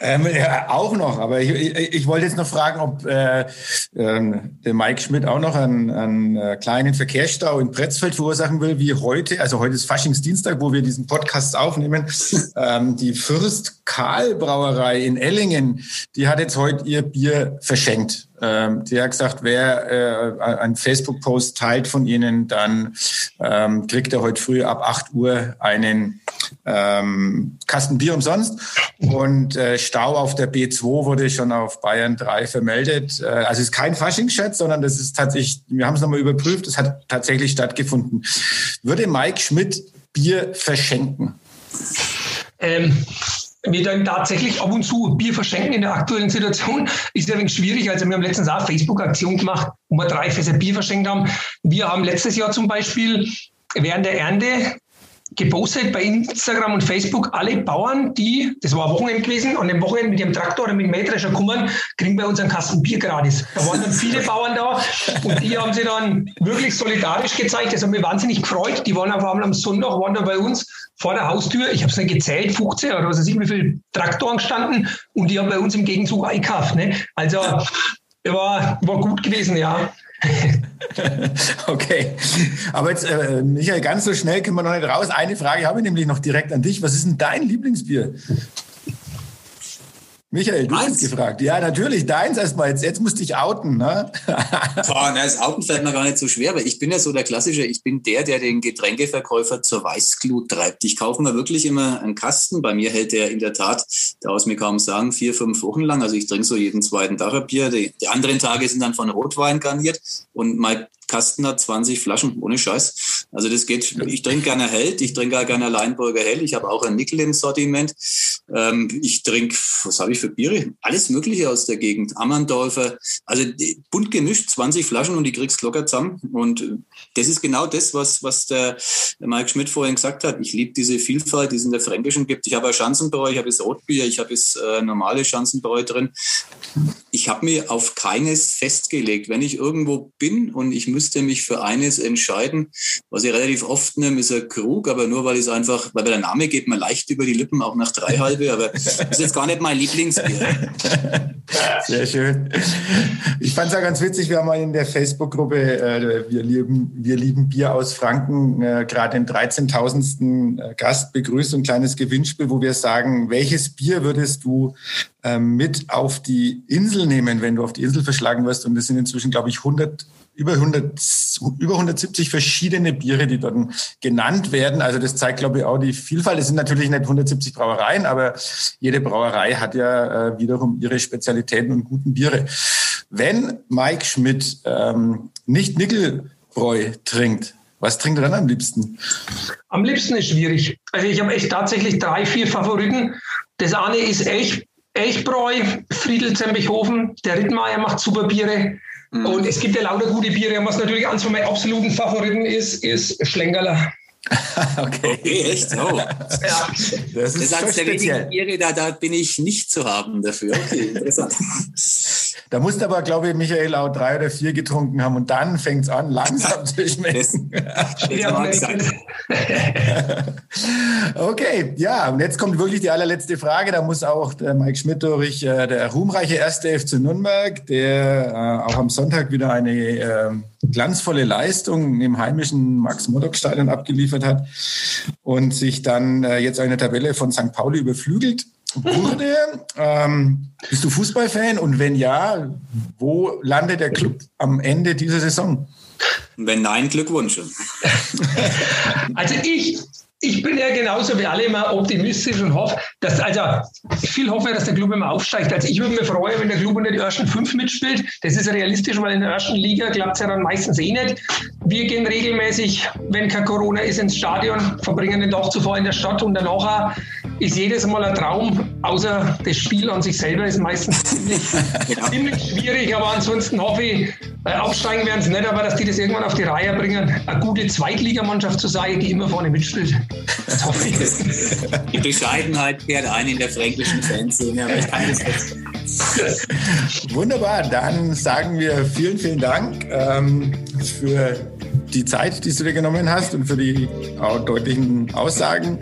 Ähm, ja, auch noch, aber ich, ich, ich, wollte jetzt noch fragen, ob äh, äh, der Mike Schmidt auch noch einen, einen äh, kleinen Verkehrsstau in Pretzfeld verursachen will, wie heute, also heute ist Faschingsdienstag, wo wir diesen Podcast aufnehmen. (laughs) ähm, die Fürst Karl Brauerei in Ellingen, die hat jetzt heute ihr Bier verschenkt. Ähm, die hat gesagt, wer äh, einen Facebook-Post teilt von Ihnen, dann ähm, kriegt er heute früh ab 8 Uhr einen ähm, Kasten Bier umsonst. Und äh, Stau auf der B2 wurde schon auf Bayern 3 vermeldet. Äh, also es ist kein Faschingschatz, sondern das ist tatsächlich, wir haben es nochmal überprüft, es hat tatsächlich stattgefunden. Würde Mike Schmidt Bier verschenken? Ähm, wir dann tatsächlich ab und zu Bier verschenken in der aktuellen Situation, ist ja ein wenig schwierig. Also wir haben letztens auch Facebook-Aktion gemacht, wo wir drei Fässer Bier verschenkt haben. Wir haben letztes Jahr zum Beispiel während der Ernte gepostet bei Instagram und Facebook, alle Bauern, die, das war Wochenende gewesen, an dem Wochenende mit dem Traktor oder mit dem Mähdrescher kommen, kriegen bei uns einen Kasten Bier gratis. Da waren dann viele Bauern da und die haben sich dann wirklich solidarisch gezeigt. Das hat mich wahnsinnig gefreut. Die waren auf einmal am Sonntag, waren da bei uns vor der Haustür. Ich habe es nicht gezählt, 15 oder was weiß ich, wie viele Traktoren gestanden und die haben bei uns im Gegenzug eingekauft. Ne? Also war, war gut gewesen, ja. (laughs) okay. Aber jetzt, äh, Michael, ganz so schnell können wir noch nicht raus. Eine Frage habe ich nämlich noch direkt an dich. Was ist denn dein Lieblingsbier? Michael, du hast gefragt. Ja, natürlich, deins erstmal. Jetzt, jetzt musst du dich outen. Ne? (laughs) Boah, na, das Outen fällt mir gar nicht so schwer, weil ich bin ja so der Klassische, ich bin der, der den Getränkeverkäufer zur Weißglut treibt. Ich kaufe mir wirklich immer einen Kasten. Bei mir hält der in der Tat, da aus mir kaum sagen, vier, fünf Wochen lang. Also ich trinke so jeden zweiten Tag ein Bier. Die, die anderen Tage sind dann von Rotwein garniert. Und mein Kasten hat 20 Flaschen, ohne Scheiß. Also das geht, ich trinke gerne Held, ich trinke auch gerne Leinburger Hell, ich habe auch ein Nickel im Sortiment. Ähm, ich trinke, was habe ich für Biere? Alles Mögliche aus der Gegend. Ammerndorfer, also bunt gemischt, 20 Flaschen und die kriegst locker zusammen. Und das ist genau das, was, was der, der Mike Schmidt vorhin gesagt hat. Ich liebe diese Vielfalt, die es in der Fränkischen gibt. Ich habe ein Schanzenbräu, ich habe das Rotbier, ich habe das äh, normale Schanzenbräu drin. Ich habe mir auf keines festgelegt. Wenn ich irgendwo bin und ich müsste mich für eines entscheiden, was ich relativ oft nehme, ist ein Krug, aber nur weil es einfach, weil der Name geht mir leicht über die Lippen, auch nach drei halbe, aber das ist jetzt gar nicht mein Lieblingsbier. (laughs) Sehr schön. Ich fand es ja ganz witzig, wir haben mal in der Facebook-Gruppe äh, wir, lieben, wir lieben Bier aus Franken äh, gerade den 13.000. Äh, Gast begrüßt, ein kleines Gewinnspiel, wo wir sagen, welches Bier würdest du äh, mit auf die Insel nehmen, wenn du auf die Insel verschlagen wirst. Und das sind inzwischen, glaube ich, 100 über 100, über 170 verschiedene Biere, die dort genannt werden. Also das zeigt, glaube ich, auch die Vielfalt. Es sind natürlich nicht 170 Brauereien, aber jede Brauerei hat ja äh, wiederum ihre Spezialitäten und guten Biere. Wenn Mike Schmidt ähm, nicht Nickelbräu trinkt, was trinkt er dann am liebsten? Am liebsten ist schwierig. Also ich habe echt tatsächlich drei, vier Favoriten. Das eine ist echt Elchbräu, Friedel Zembechhofen, der Rittmeier macht super Biere. Mhm. Und es gibt ja lauter gute Biere. Und was natürlich eins von meinen absoluten Favoriten ist, ist Schlengerler. (laughs) okay. okay. echt? Oh. Ja. Das ist, das eines der wenigen Biere, da, da bin ich nicht zu haben dafür. Okay, interessant. (laughs) Da musst aber, glaube ich, Michael auch drei oder vier getrunken haben und dann fängt es an, (laughs) langsam zu schmecken. (laughs) okay, ja, und jetzt kommt wirklich die allerletzte Frage. Da muss auch der Mike Schmidt durch, äh, der ruhmreiche erste FC Nürnberg, der äh, auch am Sonntag wieder eine äh, glanzvolle Leistung im heimischen Max-Morlock-Stadion abgeliefert hat und sich dann äh, jetzt eine Tabelle von St. Pauli überflügelt wurde. Ähm, bist du Fußballfan? Und wenn ja, wo landet der Club am Ende dieser Saison? Wenn nein, Glückwunsch. also ich ich bin ja genauso wie alle immer optimistisch und hoffe, dass, also viel hoffe, dass der Club immer aufsteigt. Also ich würde mir freuen, wenn der Club unter die ersten fünf mitspielt. Das ist realistisch, weil in der ersten Liga klappt es ja dann meistens eh nicht. Wir gehen regelmäßig, wenn kein Corona ist, ins Stadion, verbringen den Tag zuvor in der Stadt und danach ist jedes Mal ein Traum, außer das Spiel an sich selber ist meistens ziemlich, (laughs) ziemlich schwierig, aber ansonsten hoffe ich, äh, aufsteigen werden sie nicht, aber dass die das irgendwann auf die Reihe bringen, eine gute Zweitligamannschaft zu sein, die immer vorne mitspielt. Das hoffe ich. Die Bescheidenheit kehrt ein in der fränkischen Fanszene, aber ich kann das jetzt. Wunderbar, dann sagen wir vielen, vielen Dank ähm, für die Zeit, die du dir genommen hast und für die deutlichen Aussagen.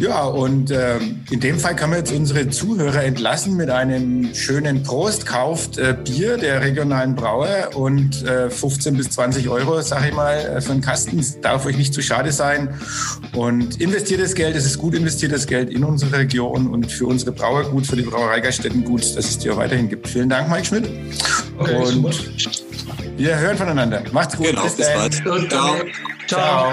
Ja, und äh, in dem Fall kann man jetzt unsere Zuhörer entlassen mit einem schönen Prost. Kauft äh, Bier der regionalen Brauer und äh, 15 bis 20 Euro, sage ich mal, äh, für einen Kasten. Darf euch nicht zu schade sein. Und investiert das Geld, es ist gut investiertes Geld in unsere Region und für unsere Brauer gut, für die Brauerei Gaststätten gut, dass es die auch weiterhin gibt. Vielen Dank, Mike Schmidt. Okay, und super. Wir hören voneinander. Macht's gut. Genau, bis, bis bald. Ciao. Ciao.